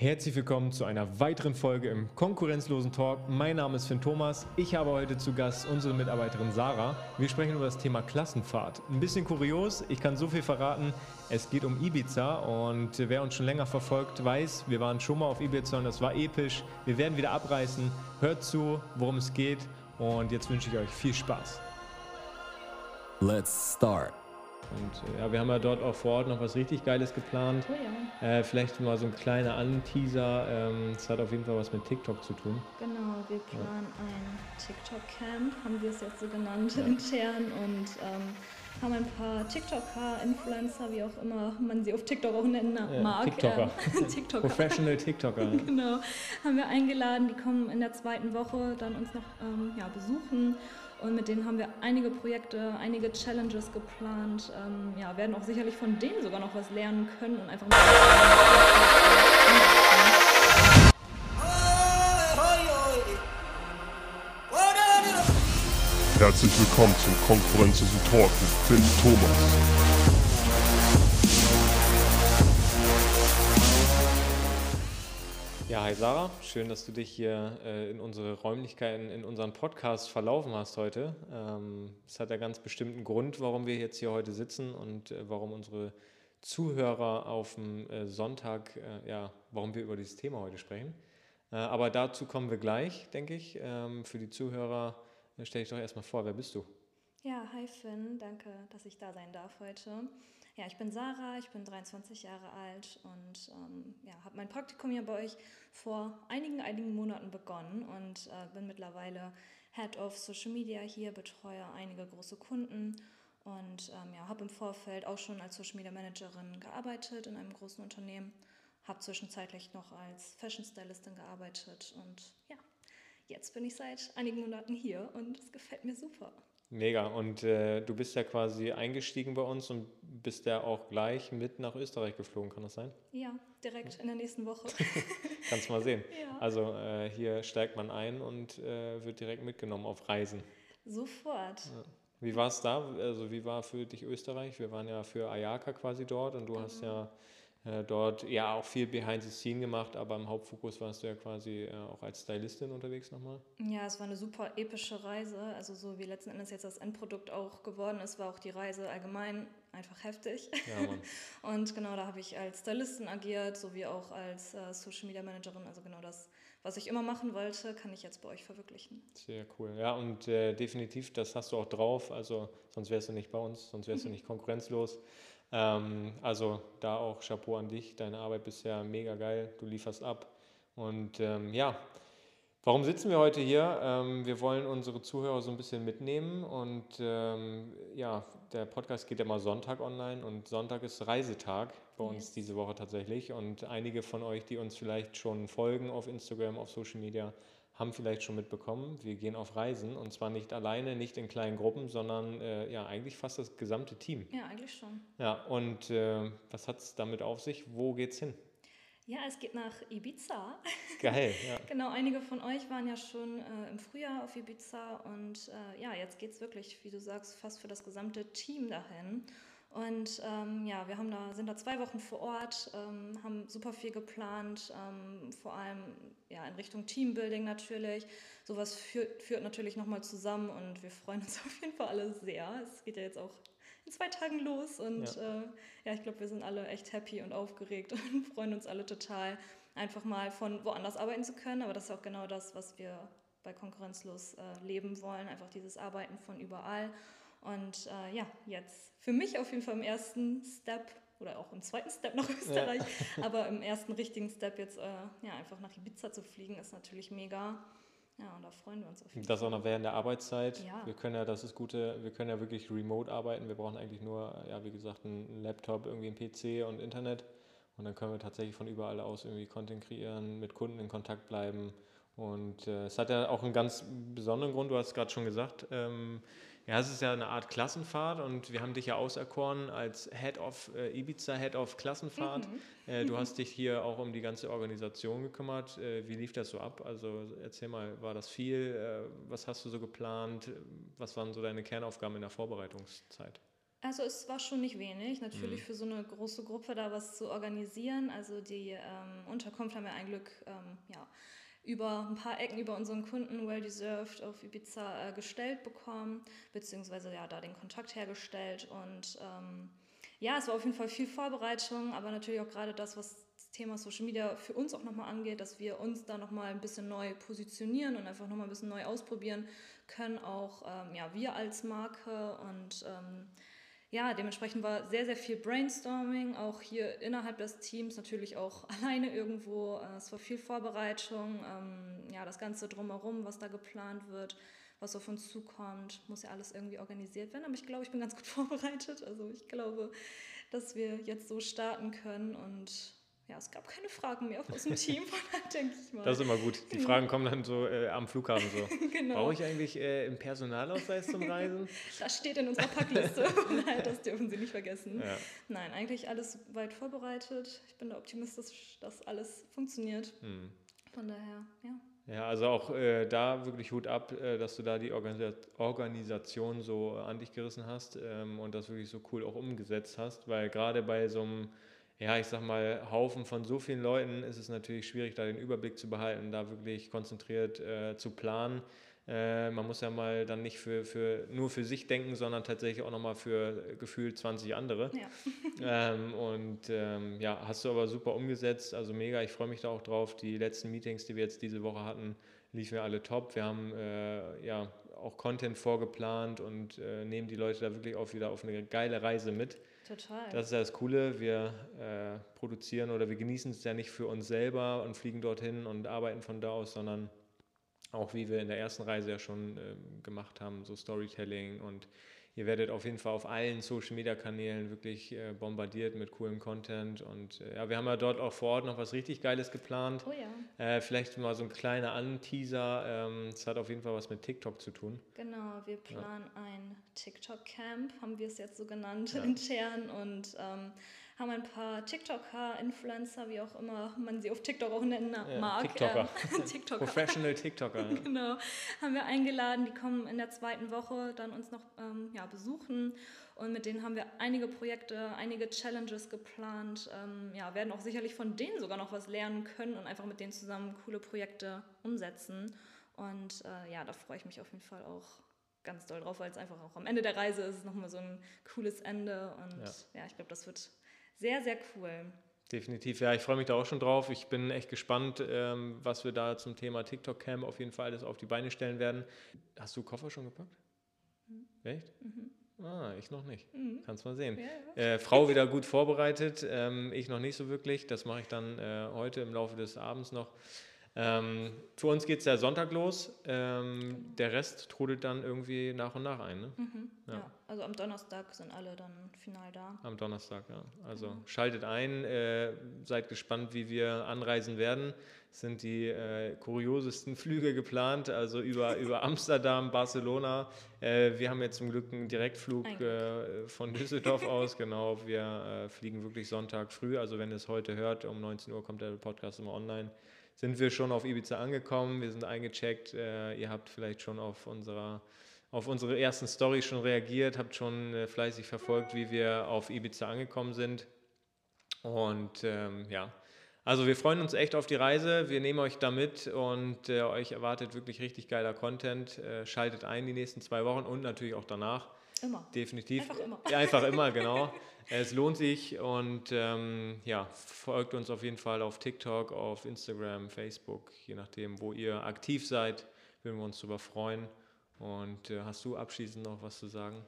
Herzlich willkommen zu einer weiteren Folge im konkurrenzlosen Talk. Mein Name ist Finn Thomas. Ich habe heute zu Gast unsere Mitarbeiterin Sarah. Wir sprechen über das Thema Klassenfahrt. Ein bisschen kurios, ich kann so viel verraten. Es geht um Ibiza und wer uns schon länger verfolgt, weiß, wir waren schon mal auf Ibiza und das war episch. Wir werden wieder abreißen. Hört zu, worum es geht und jetzt wünsche ich euch viel Spaß. Let's start. Und äh, ja, wir haben ja dort auch vor Ort noch was richtig Geiles geplant. Oh ja. Äh, vielleicht mal so ein kleiner Anteaser. Ähm, Es hat auf jeden Fall was mit TikTok zu tun. Genau, wir planen ein TikTok-Camp, haben wir es jetzt so genannt, intern und ähm, haben ein paar TikToker, Influencer, wie auch immer man sie auf TikTok auch nennen Ja, mag. TikToker. ähm, TikToker. Professional TikToker. Genau, haben wir eingeladen, die kommen in der zweiten Woche dann uns noch ähm, ja, besuchen und mit denen haben wir einige Projekte, einige Challenges geplant. Ähm, ja, werden auch sicherlich von denen sogar noch was lernen können und einfach Herzlich willkommen zum Konkurrenzlosen Talk mit Finn Thomas. Ja, hi Sarah, schön, dass du dich hier äh, in unsere Räumlichkeiten, in unseren Podcast verlaufen hast heute. Ähm, Es hat ja ganz bestimmten Grund, warum wir jetzt hier heute sitzen und äh, warum unsere Zuhörer auf dem äh, Sonntag, äh, ja, warum wir über dieses Thema heute sprechen. Äh, Aber dazu kommen wir gleich, denke ich. Ähm, Für die Zuhörer äh, stell dich doch erstmal vor, wer bist du? Ja, hi Finn, danke, dass ich da sein darf heute. Ja, ich bin Sarah, ich bin 23 Jahre alt und ähm, ja, habe mein Praktikum hier bei euch vor einigen, einigen Monaten begonnen und äh, bin mittlerweile Head of Social Media hier, betreue einige große Kunden und ähm, ja, habe im Vorfeld auch schon als Social Media Managerin gearbeitet in einem großen Unternehmen, habe zwischenzeitlich noch als Fashion Stylistin gearbeitet und ja, jetzt bin ich seit einigen Monaten hier und es gefällt mir super. Mega. Und äh, du bist ja quasi eingestiegen bei uns und bist ja auch gleich mit nach Österreich geflogen, kann das sein? Ja, direkt in der nächsten Woche. Kannst mal sehen. Ja. Also äh, hier steigt man ein und äh, wird direkt mitgenommen auf Reisen. Sofort. Wie war es da? Also wie war für dich Österreich? Wir waren ja für Ayaka quasi dort und du hast ja äh, dort ja auch viel Behind the Scene gemacht, aber im Hauptfokus warst du ja quasi äh, auch als Stylistin unterwegs nochmal. Ja, es war eine super epische Reise. Also so wie letzten Endes jetzt das Endprodukt auch geworden ist, war auch die Reise allgemein einfach heftig. Ja, Mann. Und genau da habe ich als Stylistin agiert, sowie auch als äh, Social Media Managerin. Also genau das, was ich immer machen wollte, kann ich jetzt bei euch verwirklichen. Sehr cool. Ja, und äh, definitiv, das hast du auch drauf. Also sonst wärst du nicht bei uns, sonst wärst du nicht konkurrenzlos. Ähm, also da auch Chapeau an dich. Deine Arbeit bisher mega geil. Du lieferst ab. Und ähm, ja, warum sitzen wir heute hier? Ähm, wir wollen unsere Zuhörer so ein bisschen mitnehmen. Und ähm, ja, der Podcast geht ja mal Sonntag online und Sonntag ist Reisetag bei uns Yes. diese Woche tatsächlich. Und einige von euch, die uns vielleicht schon folgen auf Instagram, auf Social Media, haben vielleicht schon mitbekommen, wir gehen auf Reisen und zwar nicht alleine, nicht in kleinen Gruppen, sondern äh, ja eigentlich fast das gesamte Team. Ja, eigentlich schon. Ja, und äh, was hat es damit auf sich? Wo geht's hin? Ja, es geht nach Ibiza. Geil, ja. Genau, einige von euch waren ja schon äh, im Frühjahr auf Ibiza und äh, ja, jetzt geht es wirklich, wie du sagst, fast für das gesamte Team dahin. Und ähm, ja, wir haben da, sind da zwei Wochen vor Ort, ähm, haben super viel geplant, ähm, vor allem ja, in Richtung Teambuilding natürlich. Sowas führt, führt natürlich nochmal zusammen und wir freuen uns auf jeden Fall alle sehr. Es geht ja jetzt auch in zwei Tagen los und Ja. ja, äh, ja ich glaube, wir sind alle echt happy und aufgeregt und freuen uns alle total, einfach mal von woanders arbeiten zu können. Aber das ist auch genau das, was wir bei Konkurrenzlos äh, leben wollen, einfach dieses Arbeiten von überall. Und äh, ja, jetzt für mich auf jeden Fall im ersten Step oder auch im zweiten Step nach Österreich, aber im ersten richtigen Step jetzt äh, ja, einfach nach Ibiza zu fliegen, ist natürlich mega. Ja, und da freuen wir uns auf jeden Das auch noch während der Arbeitszeit. Ja. Wir können ja, das ist gute, wir können ja wirklich remote arbeiten. Wir brauchen eigentlich nur, ja, wie gesagt, einen Laptop, irgendwie einen PC und Internet. Und dann können wir tatsächlich von überall aus irgendwie Content kreieren, mit Kunden in Kontakt bleiben. Und äh, es hat ja auch einen ganz besonderen Grund, du hast es gerade schon gesagt. Ähm, ja, es ist ja eine Art Klassenfahrt und wir haben dich ja auserkoren als Head of äh, Ibiza, Head of Klassenfahrt. Äh, du hast dich hier auch um die ganze Organisation gekümmert. Äh, wie lief das so ab? Also erzähl mal, war das viel? Äh, was hast du so geplant? Was waren so deine Kernaufgaben in der Vorbereitungszeit? Also es war schon nicht wenig, natürlich mhm. für so eine große Gruppe da was zu organisieren. Also die ähm, Unterkunft haben wir ein Glück ähm, ja, über ein paar Ecken über unseren Kunden Well Deserved auf Ibiza äh, gestellt bekommen, beziehungsweise ja da den Kontakt hergestellt. Und ähm, ja, es war auf jeden Fall viel Vorbereitung, aber natürlich auch gerade das, was das Thema Social Media für uns auch nochmal angeht, dass wir uns da nochmal ein bisschen neu positionieren und einfach nochmal ein bisschen neu ausprobieren können, auch ähm, ja, wir als Marke und ähm, ja, dementsprechend war sehr, sehr viel Brainstorming, auch hier innerhalb des Teams, natürlich auch alleine irgendwo. Äh, es war viel Vorbereitung, ähm, ja, das Ganze drumherum, was da geplant wird, was auf uns zukommt, muss ja alles irgendwie organisiert werden. Aber ich glaube, ich bin ganz gut vorbereitet. Also ich glaube, dass wir jetzt so starten können und es gab keine Fragen mehr aus dem Team, denke ich mal. Das ist immer gut. Die genau. Fragen kommen dann so äh, am Flughafen so. genau. Brauche ich eigentlich äh, einen Personalausweis zum Reisen? Das steht in unserer Packliste. Nein, das dürfen Sie nicht vergessen. Ja. Nein, eigentlich alles weit vorbereitet. Ich bin da optimistisch, dass alles funktioniert. Hm. Von daher, ja. Ja, also auch äh, da wirklich Hut ab, äh, dass du da die Organisa Organisation so an dich gerissen hast ähm, und das wirklich so cool auch umgesetzt hast, weil gerade bei so einem ja, ich sag mal, Haufen von so vielen Leuten ist es natürlich schwierig, da den Überblick zu behalten, da wirklich konzentriert äh, zu planen. Äh, man muss ja mal dann nicht für, für, nur für sich denken, sondern tatsächlich auch nochmal für gefühlt 20 andere. Ja. ähm, und ähm, ja, hast du aber super umgesetzt, also mega, ich freue mich da auch drauf. Die letzten Meetings, die wir jetzt diese Woche hatten, liefen ja alle top. Wir haben äh, ja auch Content vorgeplant und äh, nehmen die Leute da wirklich auch wieder auf eine geile Reise mit. Total. Das ist ja das Coole. Wir äh, produzieren oder wir genießen es ja nicht für uns selber und fliegen dorthin und arbeiten von da aus, sondern auch wie wir in der ersten Reise ja schon äh, gemacht haben, so Storytelling und Ihr werdet auf jeden Fall auf allen Social Media Kanälen wirklich äh, bombardiert mit coolem Content. Und äh, ja, wir haben ja dort auch vor Ort noch was richtig Geiles geplant. Oh ja. Äh, vielleicht mal so ein kleiner Anteaser. Ähm, es hat auf jeden Fall was mit TikTok zu tun. Genau, wir planen ja. ein TikTok-Camp, haben wir es jetzt so genannt, ja. intern. Und ähm, haben ein paar TikToker, Influencer, wie auch immer man sie auf TikTok auch nennen mag. TikToker. TikToker. Professional TikToker. genau. Haben wir eingeladen, die kommen in der zweiten Woche dann uns noch ähm, ja, besuchen. Und mit denen haben wir einige Projekte, einige Challenges geplant. Ähm, ja, werden auch sicherlich von denen sogar noch was lernen können und einfach mit denen zusammen coole Projekte umsetzen. Und äh, ja, da freue ich mich auf jeden Fall auch ganz doll drauf, weil es einfach auch am Ende der Reise ist, nochmal so ein cooles Ende. Und ja, ja ich glaube, das wird sehr, sehr cool. Definitiv, ja, ich freue mich da auch schon drauf. Ich bin echt gespannt, ähm, was wir da zum Thema TikTok Cam auf jeden Fall alles auf die Beine stellen werden. Hast du Koffer schon gepackt? Mhm. Echt? Mhm. Ah, ich noch nicht. Mhm. Kannst mal sehen. Ja, ja. Äh, Frau wieder gut vorbereitet, ähm, ich noch nicht so wirklich. Das mache ich dann äh, heute im Laufe des Abends noch. Ähm, für uns geht es ja Sonntag los. Ähm, der Rest trudelt dann irgendwie nach und nach ein. Ne? Mhm, ja. ja. also am Donnerstag sind alle dann final da. Am Donnerstag, ja. Also mhm. schaltet ein, äh, seid gespannt, wie wir anreisen werden. Es sind die äh, kuriosesten Flüge geplant, also über, über Amsterdam, Barcelona. Äh, wir haben jetzt zum Glück einen Direktflug äh, von Düsseldorf aus. Genau, wir äh, fliegen wirklich Sonntag früh. Also wenn ihr es heute hört, um 19 Uhr kommt der Podcast immer online sind wir schon auf Ibiza angekommen, wir sind eingecheckt. Äh, ihr habt vielleicht schon auf, unserer, auf unsere ersten Stories schon reagiert, habt schon äh, fleißig verfolgt, wie wir auf Ibiza angekommen sind. Und ähm, ja, also wir freuen uns echt auf die Reise. Wir nehmen euch da mit und äh, euch erwartet wirklich richtig geiler Content. Äh, schaltet ein die nächsten zwei Wochen und natürlich auch danach. Immer. Definitiv. Einfach immer. Ja, einfach immer, genau. Es lohnt sich und ähm, ja, folgt uns auf jeden Fall auf TikTok, auf Instagram, Facebook, je nachdem, wo ihr aktiv seid, würden wir uns darüber freuen. Und äh, hast du abschließend noch was zu sagen?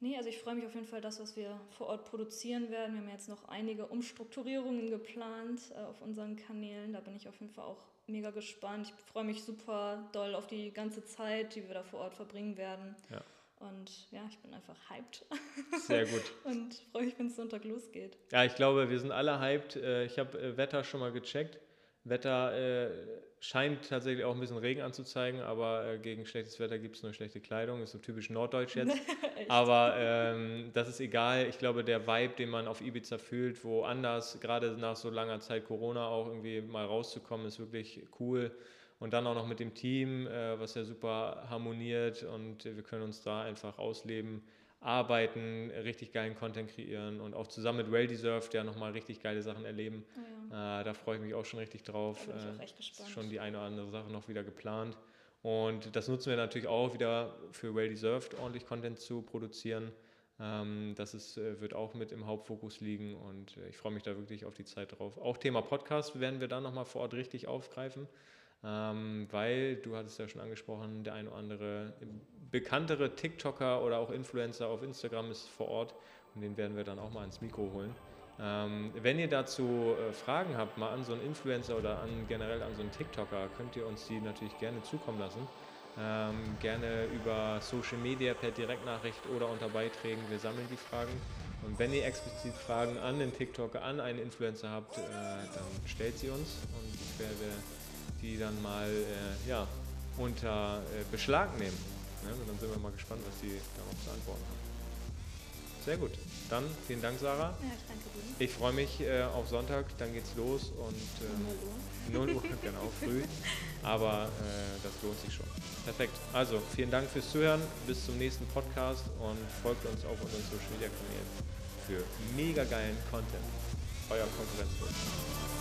Nee, also ich freue mich auf jeden Fall, das, was wir vor Ort produzieren werden. Wir haben jetzt noch einige Umstrukturierungen geplant äh, auf unseren Kanälen. Da bin ich auf jeden Fall auch mega gespannt. Ich freue mich super doll auf die ganze Zeit, die wir da vor Ort verbringen werden. Ja. Und ja, ich bin einfach hyped. Sehr gut. und freue mich, wenn es Sonntag losgeht. Ja, ich glaube, wir sind alle hyped. Äh, ich habe äh, Wetter schon mal gecheckt. Wetter äh, scheint tatsächlich auch ein bisschen Regen anzuzeigen, aber gegen schlechtes Wetter gibt es nur schlechte Kleidung. Ist so typisch norddeutsch jetzt. aber ähm, das ist egal. Ich glaube, der Vibe, den man auf Ibiza fühlt, woanders, gerade nach so langer Zeit Corona auch irgendwie mal rauszukommen, ist wirklich cool. Und dann auch noch mit dem Team, äh, was ja super harmoniert und wir können uns da einfach ausleben. arbeiten, richtig geilen Content kreieren und auch zusammen mit Well Deserved ja nochmal richtig geile Sachen erleben. Oh ja. Äh, da freue ich mich auch schon richtig drauf. Da bin ich auch Äh, echt gespannt. ist schon die eine oder andere Sache noch wieder geplant. Und das nutzen wir natürlich auch wieder für Well Deserved, ordentlich Content zu produzieren. Ähm, das ist, wird auch mit im Hauptfokus liegen und ich freue mich da wirklich auf die Zeit drauf. Auch Thema Podcast werden wir dann nochmal vor Ort richtig aufgreifen, weil du hattest ja schon angesprochen, der ein oder andere bekanntere TikToker oder auch Influencer auf Instagram ist vor Ort und den werden wir dann auch mal ans Mikro holen. Ähm, wenn ihr dazu äh, Fragen habt, mal an so einen Influencer oder an, generell an so einen TikToker, könnt ihr uns die natürlich gerne zukommen lassen. Ähm, gerne über Social Media per Direktnachricht oder unter Beiträgen. Wir sammeln die Fragen. Und wenn ihr explizit Fragen an den TikToker, an einen Influencer habt, äh, dann stellt sie uns und ich werde die dann mal äh, ja, unter äh, Beschlag nehmen. Ne? Und dann sind wir mal gespannt, was die darauf zu antworten haben. Sehr gut. Dann vielen Dank, Sarah. Ja, ich danke dir. Ich freue mich äh, auf Sonntag, dann geht's los und ähm, 0 Uhr, genau, früh. Aber äh, das lohnt sich schon. Perfekt. Also, vielen Dank fürs Zuhören. Bis zum nächsten Podcast und folgt uns auf unseren Social Media Kanälen für mega geilen Content. Euer Konkurrenzlos.